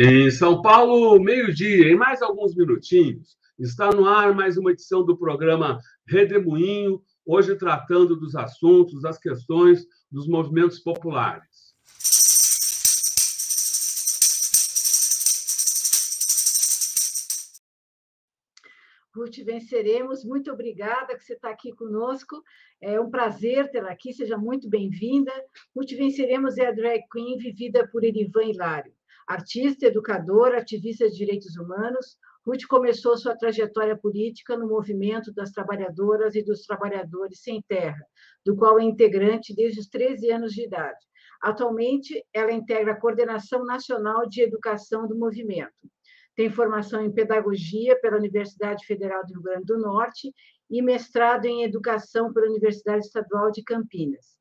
Em São Paulo, meio-dia, em mais alguns minutinhos, está no ar mais uma edição do programa Redemoinho, hoje tratando dos assuntos, das questões dos movimentos populares. Ruth, venceremos. Muito obrigada que você está aqui conosco. É um prazer tê-la aqui, seja muito bem-vinda. Ruth, venceremos é a drag queen vivida por Erivan Hilário. Artista, educadora, ativista de direitos humanos, Ruth começou sua trajetória política no movimento das trabalhadoras e dos trabalhadores sem terra, do qual é integrante desde os 13 anos de idade. Atualmente, ela integra a Coordenação Nacional de Educação do movimento. Tem formação em pedagogia pela Universidade Federal do Rio Grande do Norte e mestrado em educação pela Universidade Estadual de Campinas.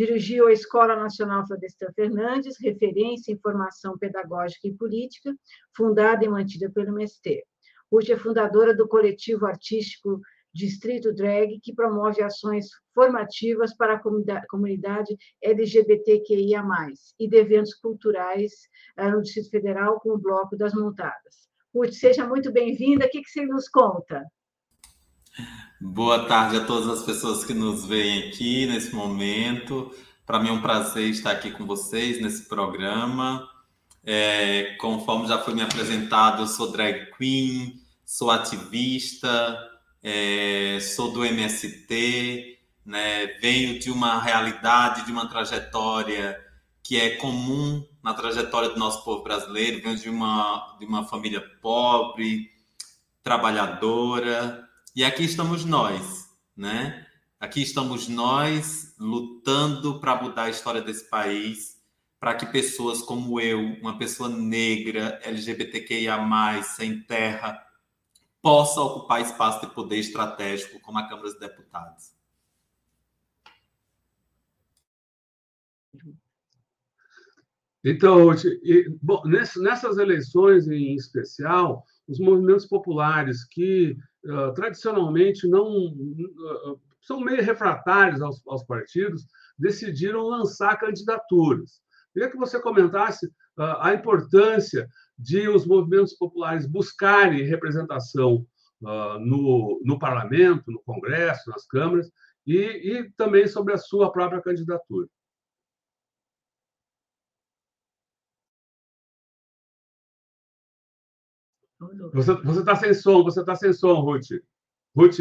Dirigiu a Escola Nacional Florestan Fernandes, referência em formação pedagógica e política, fundada e mantida pelo MST. Hoje é fundadora do coletivo artístico Distrito Drag, que promove ações formativas para a comunidade LGBTQIA+, e de eventos culturais eh, no Distrito Federal com o Bloco das Montadas. Ruth, seja muito bem-vinda. O que, que você nos conta? Boa tarde a todas as pessoas que nos veem aqui nesse momento. Para mim é um prazer estar aqui com vocês nesse programa. É, conforme já foi me apresentado, eu sou drag queen, sou ativista, é, sou do MST, né, venho de uma realidade, de uma trajetória que é comum na trajetória do nosso povo brasileiro, venho de uma, de uma família pobre, trabalhadora, e aqui estamos nós, né? Aqui estamos nós lutando para mudar a história desse país, para que pessoas como eu, uma pessoa negra, LGBTQIA+, sem terra, possa ocupar espaço de poder estratégico como a Câmara dos Deputados. Então, bom, nessas eleições em especial, os movimentos populares que uh, tradicionalmente não uh, são meio refratários aos, aos, partidos, decidiram lançar candidaturas. Queria que você comentasse uh, a importância de os movimentos populares buscarem representação no, no parlamento, no Congresso, nas câmaras, e, e também sobre a sua própria candidatura. Você está sem som, você está sem som, Ruth. Ruth.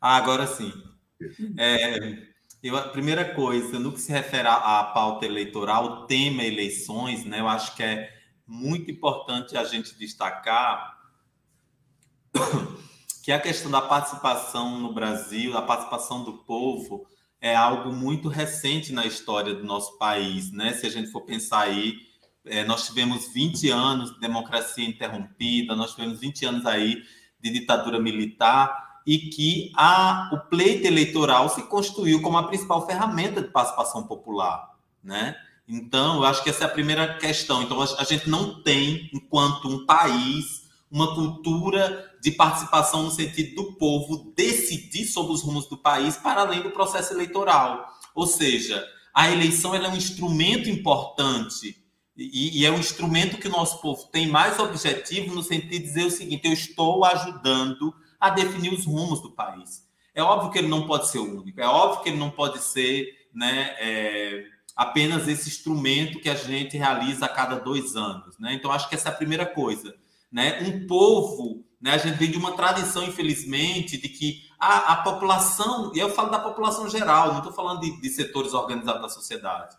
Ah, agora sim. É, eu, a primeira coisa, no que se refere à pauta eleitoral, o tema eleições, né, eu acho que é muito importante a gente destacar que a questão da participação no Brasil, da participação do povo, é algo muito recente na história do nosso país, né? Se a gente for pensar aí é, nós tivemos 20 anos de democracia interrompida, nós tivemos 20 anos aí de ditadura militar e que a, o pleito eleitoral se constituiu como a principal ferramenta de participação popular, né? Então, eu acho que essa é a primeira questão. Então, a gente não tem, enquanto um país, uma cultura de participação no sentido do povo decidir sobre os rumos do país para além do processo eleitoral. Ou seja, a eleição é um instrumento importante e, e, é um instrumento que o nosso povo tem mais objetivo no sentido de dizer o seguinte: eu estou ajudando a definir os rumos do país. É óbvio que ele não pode ser o único, é óbvio que ele não pode ser né, é, apenas esse instrumento que a gente realiza a cada dois anos. Né? Então, acho que essa é a primeira coisa. Né? Um povo, né, a gente vem de uma tradição, infelizmente, de que a, a população, e eu falo da população geral, não estou falando de, de setores organizados da sociedade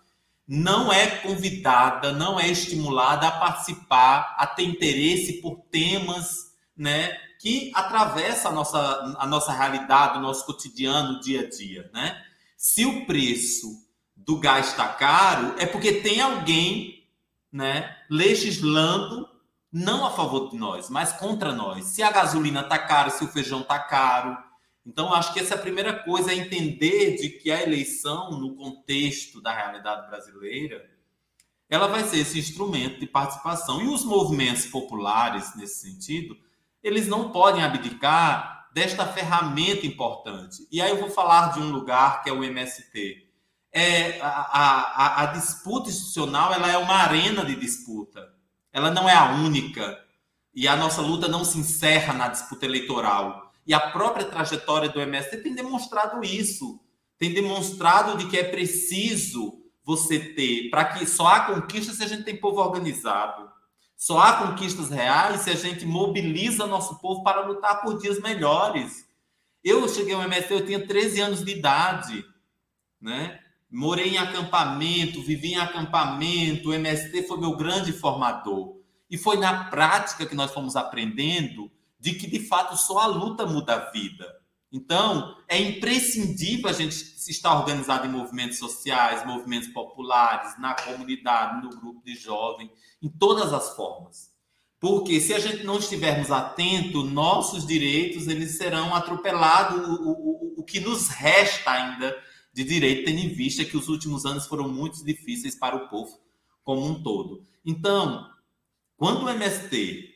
não é convidada, não é estimulada a participar, a ter interesse por temas né, que atravessam a nossa, a nossa realidade, o nosso cotidiano, o dia a dia. Né? Se o preço do gás está caro, é porque tem alguém né, legislando não a favor de nós, mas contra nós. Se a gasolina está cara, se o feijão está caro, então, acho que essa é a primeira coisa, é entender de que a eleição, no contexto da realidade brasileira, ela vai ser esse instrumento de participação. E os movimentos populares, nesse sentido, eles não podem abdicar desta ferramenta importante. E aí eu vou falar de um lugar que é o MST. É, a, a, a disputa institucional ela é uma arena de disputa. ela não é a única. E a nossa luta não se encerra na disputa eleitoral. E a própria trajetória do MST tem demonstrado isso. Tem demonstrado de que é preciso você ter, para que só há conquistas se a gente tem povo organizado. Só há conquistas reais se a gente mobiliza nosso povo para lutar por dias melhores. Eu cheguei ao MST, eu tinha 13 anos de idade, né? Morei em acampamento, vivi em acampamento, o MST foi meu grande formador. E foi na prática que nós fomos aprendendo de que, de fato, só a luta muda a vida. Então, é imprescindível a gente estar organizado em movimentos sociais, movimentos populares, na comunidade, no grupo de jovens, em todas as formas. Porque se a gente não estivermos atentos, nossos direitos eles serão atropelados, o, o, o que nos resta ainda de direito, tendo em vista que os últimos anos foram muito difíceis para o povo como um todo. Então, quando o MST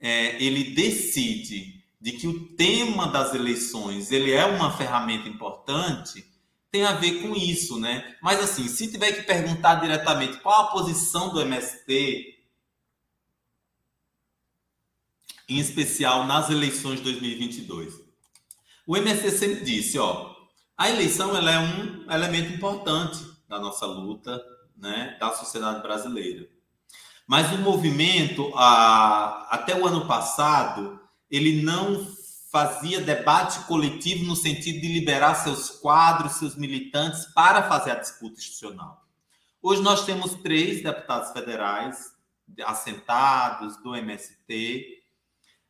é, ele decide de que o tema das eleições ele é uma ferramenta importante, tem a ver com isso, né? Mas assim, se tiver que perguntar diretamente qual a posição do MST, em especial nas eleições de 2022, o MST sempre disse, ó, a eleição ela é um elemento importante da nossa luta, né, da sociedade brasileira. Mas o movimento, até o ano passado, ele não fazia debate coletivo no sentido de liberar seus quadros, seus militantes para fazer a disputa institucional. Hoje nós temos três deputados federais assentados do MST,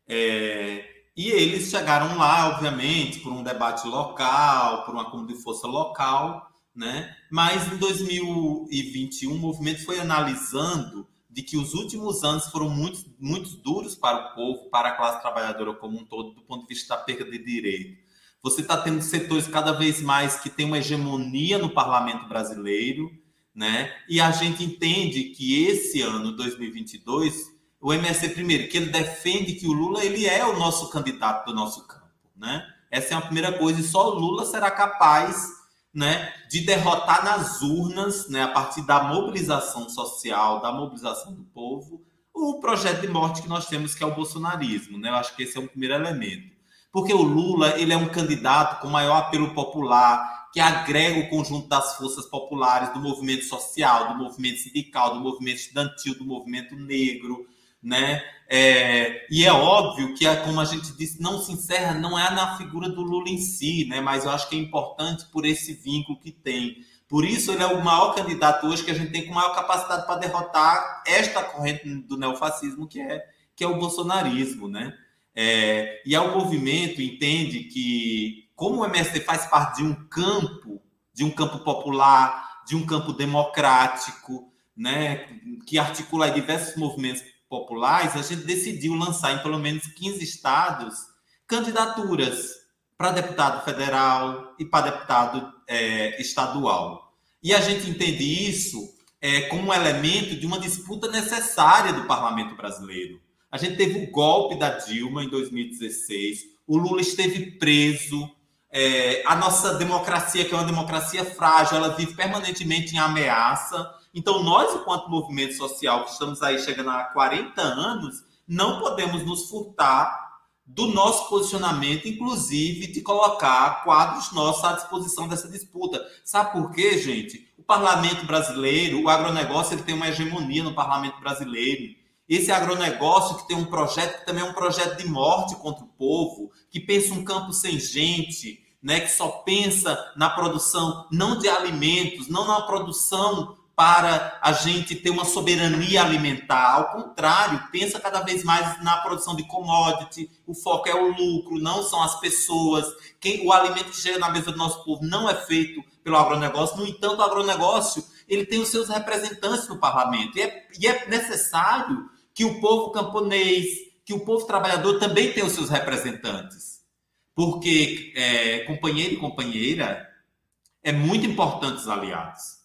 é, e eles chegaram lá, obviamente, por um debate local, por uma acúmulo de força local, né? Mas em 2021 o movimento foi analisando de que os últimos anos foram muito, muito duros para o povo, para a classe trabalhadora como um todo, do ponto de vista da perda de direito. Você está tendo setores cada vez mais que têm uma hegemonia no parlamento brasileiro, né? E a gente entende que esse ano, 2022, o MSC, primeiro, que ele defende que o Lula ele é o nosso candidato do nosso campo, né? Essa é a primeira coisa, e só o Lula será capaz né, de derrotar nas urnas, né, a partir da mobilização social, da mobilização do povo, o projeto de morte que nós temos, que é o bolsonarismo. Né? Eu acho que esse é um primeiro elemento. Porque o Lula ele é um candidato com maior apelo popular, que agrega o conjunto das forças populares, do movimento social, do movimento sindical, do movimento estudantil, do movimento negro, né? É, e é óbvio que, como a gente disse, não se encerra, não é na figura do Lula em si, né? Mas eu acho que é importante por esse vínculo que tem. Por isso, ele é o maior candidato hoje que a gente tem com maior capacidade para derrotar esta corrente do neofascismo, que é, que é o bolsonarismo, né? É, e o movimento entende que, como o MST faz parte de um campo, de um campo popular, de um campo democrático, né, que articula diversos movimentos populares, a gente decidiu lançar em pelo menos 15 estados candidaturas para deputado federal e para deputado é, estadual. E a gente entende isso é, como um elemento de uma disputa necessária do parlamento brasileiro. A gente teve o golpe da Dilma em 2016, o Lula esteve preso, é, a nossa democracia, que é uma democracia frágil, ela vive permanentemente em ameaça. Então, nós, enquanto movimento social, que estamos aí chegando a 40 anos, não podemos nos furtar do nosso posicionamento, inclusive de colocar quadros nossos à disposição dessa disputa. Sabe por quê, gente? O parlamento brasileiro, o agronegócio, ele tem uma hegemonia no parlamento brasileiro. Esse agronegócio que tem um projeto que também é um projeto de morte contra o povo, que pensa um campo sem gente, né, que só pensa na produção não de alimentos, não na produção para a gente ter uma soberania alimentar. Ao contrário, pensa cada vez mais na produção de commodity. O foco é o lucro, não são as pessoas. Quem, o alimento que chega na mesa do nosso povo não é feito pelo agronegócio. No entanto, o agronegócio ele tem os seus representantes no parlamento. E é, e é necessário que o povo camponês, que o povo trabalhador também tenha os seus representantes. Porque é, companheiro e companheira é muito importante os aliados.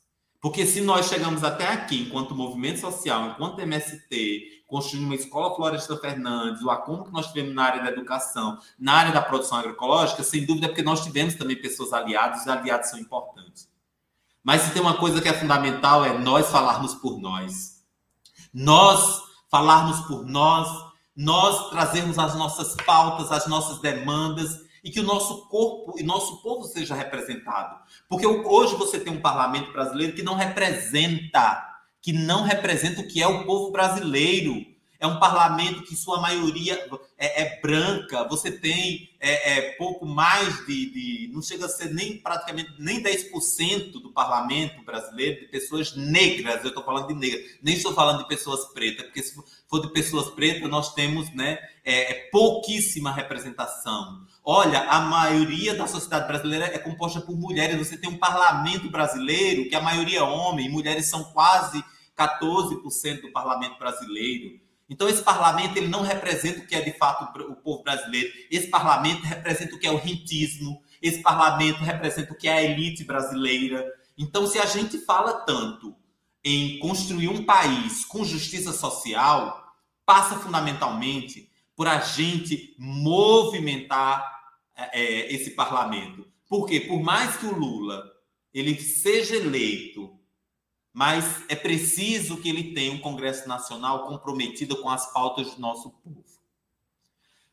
Porque se nós chegamos até aqui, enquanto movimento social, enquanto MST, construindo uma escola Floresta Fernandes, o acúmulo que nós tivemos na área da educação, na área da produção agroecológica, sem dúvida é porque nós tivemos também pessoas aliadas, e os aliados são importantes. Mas se tem uma coisa que é fundamental, é nós falarmos por nós. Nós falarmos por nós, nós trazermos as nossas pautas, as nossas demandas e que o nosso corpo e nosso povo seja representado. Porque hoje você tem um parlamento brasileiro que não representa, que não representa o que é o povo brasileiro é um parlamento que sua maioria é, é branca, você tem é, é, pouco mais de, de, não chega a ser nem praticamente nem 10% do parlamento brasileiro de pessoas negras, eu estou falando de negras, nem estou falando de pessoas pretas, porque se for de pessoas pretas, nós temos né, é, é pouquíssima representação. Olha, a maioria da sociedade brasileira é composta por mulheres, você tem um parlamento brasileiro que a maioria é homem, mulheres são quase 14% do parlamento brasileiro. Então, esse parlamento ele não representa o que é de fato o povo brasileiro. Esse parlamento representa o que é o rentismo. Esse parlamento representa o que é a elite brasileira. Então, se a gente fala tanto em construir um país com justiça social, passa fundamentalmente por a gente movimentar é, é esse parlamento. Porque, por mais que o Lula ele seja eleito mas é preciso que ele tenha um Congresso Nacional comprometido com as pautas do nosso povo.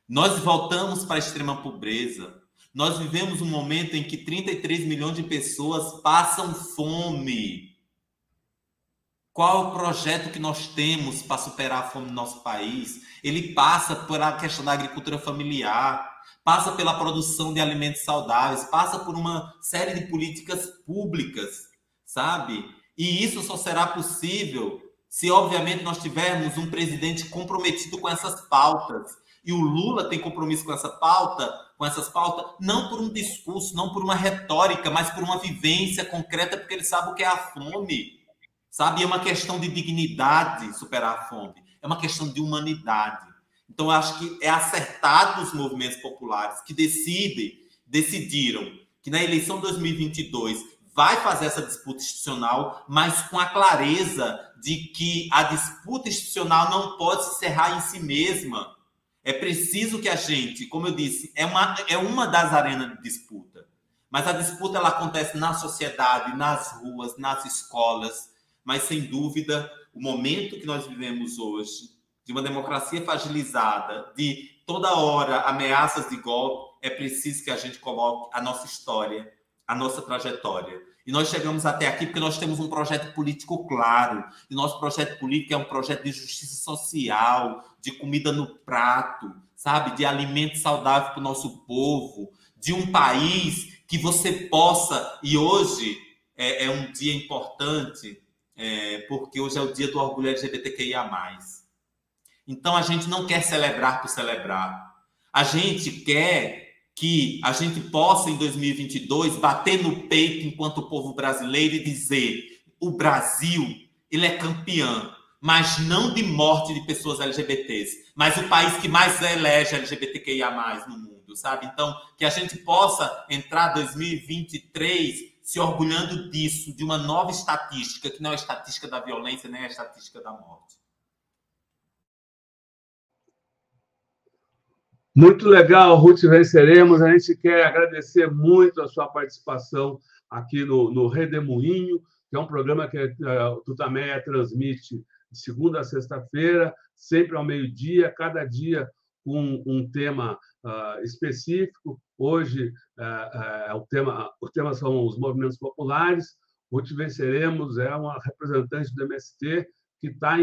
Nós voltamos para a extrema pobreza. Nós vivemos um momento em que 33 milhões de pessoas passam fome. Qual o projeto que nós temos para superar a fome no nosso país? Ele passa pela questão da agricultura familiar, passa pela produção de alimentos saudáveis, passa por uma série de políticas públicas, sabe? E isso só será possível se, obviamente, nós tivermos um presidente comprometido com essas pautas. E o Lula tem compromisso com essa pauta, com essas pautas, não por um discurso, não por uma retórica, mas por uma vivência concreta, porque ele sabe o que é a fome. Sabe? É uma questão de dignidade superar a fome. É uma questão de humanidade. Então, eu acho que é acertado os movimentos populares que decidem, decidiram que na eleição 2022 vai fazer essa disputa institucional, mas com a clareza de que a disputa institucional não pode se encerrar em si mesma. É preciso que a gente, como eu disse, é uma, é uma das arenas de disputa. Mas a disputa ela acontece na sociedade, nas ruas, nas escolas. Mas, sem dúvida, o momento que nós vivemos hoje, de uma democracia fragilizada, de toda hora ameaças de golpe, é preciso que a gente coloque a nossa história a nossa trajetória. E nós chegamos até aqui porque nós temos um projeto político claro. E nosso projeto político é um projeto de justiça social, de comida no prato, sabe? De alimento saudável para o nosso povo, de um país que você possa. E hoje é, é um dia importante, é, porque hoje é o dia do orgulho LGBTQIA. Então a gente não quer celebrar por celebrar. A gente quer que a gente possa, em 2022, bater no peito enquanto povo brasileiro e dizer: o Brasil ele é campeão, mas não de morte de pessoas LGBTs, mas o país que mais elege LGBTQIA no mundo, sabe? Então, que a gente possa entrar 2023 se orgulhando disso, de uma nova estatística, que não é a estatística da violência, nem a estatística da morte. Muito legal, Ruth Venceremos. A gente quer agradecer muito a sua participação aqui no, no Redemoinho, que é um programa que o Tutameia transmite de segunda a sexta-feira, sempre ao meio-dia, cada dia com um tema uh, específico. Hoje uh, o, tema, o tema são os movimentos populares. Ruth Venceremos é uma representante do MST que está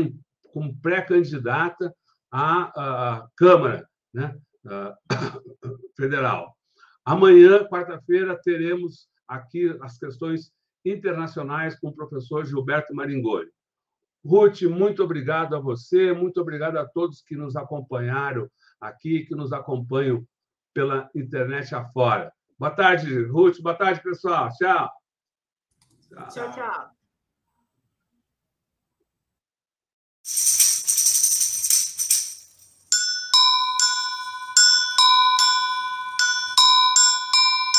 como pré-candidata à, à Câmara. Né? federal. Amanhã, quarta-feira, teremos aqui as questões internacionais com o professor Gilberto Maringoni. Ruth, muito obrigado a você, muito obrigado a todos que nos acompanharam aqui, que nos acompanham pela internet afora. Boa tarde, Ruth. Boa tarde, pessoal. Tchau. Tchau, tchau.